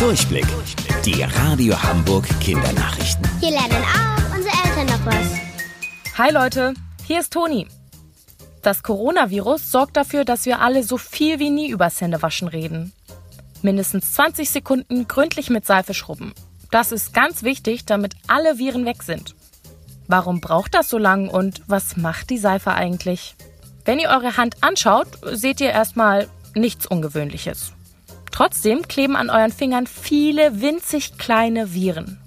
Durchblick. Die Radio Hamburg Kindernachrichten. Hier lernen auch unsere Eltern noch was. Hi Leute, hier ist Toni. Das Coronavirus sorgt dafür, dass wir alle so viel wie nie übers Händewaschen reden. Mindestens 20 Sekunden gründlich mit Seife schrubben. Das ist ganz wichtig, damit alle Viren weg sind. Warum braucht das so lang und was macht die Seife eigentlich? Wenn ihr eure Hand anschaut, seht ihr erstmal nichts Ungewöhnliches. Trotzdem kleben an euren Fingern viele winzig kleine Viren.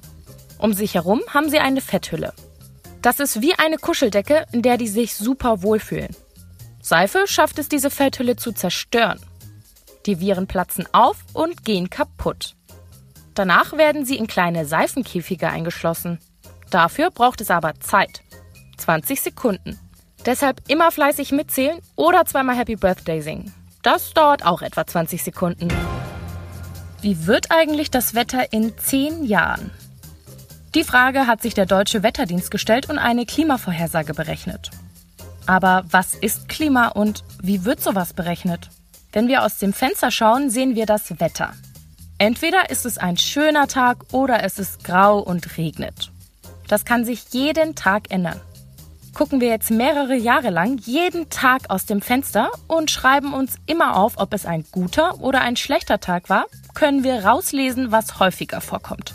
Um sich herum haben sie eine Fetthülle. Das ist wie eine Kuscheldecke, in der die sich super wohlfühlen. Seife schafft es, diese Fetthülle zu zerstören. Die Viren platzen auf und gehen kaputt. Danach werden sie in kleine Seifenkäfige eingeschlossen. Dafür braucht es aber Zeit. 20 Sekunden. Deshalb immer fleißig mitzählen oder zweimal Happy Birthday singen. Das dauert auch etwa 20 Sekunden. Wie wird eigentlich das Wetter in 10 Jahren? Die Frage hat sich der Deutsche Wetterdienst gestellt und eine Klimavorhersage berechnet. Aber was ist Klima und wie wird sowas berechnet? Wenn wir aus dem Fenster schauen, sehen wir das Wetter. Entweder ist es ein schöner Tag oder es ist grau und regnet. Das kann sich jeden Tag ändern. Gucken wir jetzt mehrere Jahre lang jeden Tag aus dem Fenster und schreiben uns immer auf, ob es ein guter oder ein schlechter Tag war, können wir rauslesen, was häufiger vorkommt.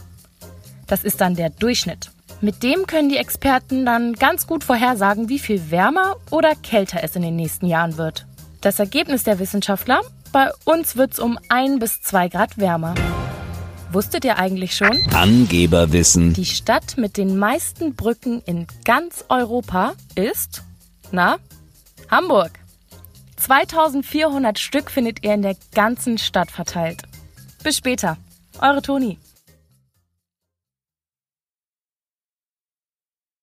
Das ist dann der Durchschnitt. Mit dem können die Experten dann ganz gut vorhersagen, wie viel wärmer oder kälter es in den nächsten Jahren wird. Das Ergebnis der Wissenschaftler? Bei uns wird es um ein bis zwei Grad wärmer. Wusstet ihr eigentlich schon? Angeberwissen. Die Stadt mit den meisten Brücken in ganz Europa ist, na, Hamburg. 2400 Stück findet ihr in der ganzen Stadt verteilt. Bis später. Eure Toni.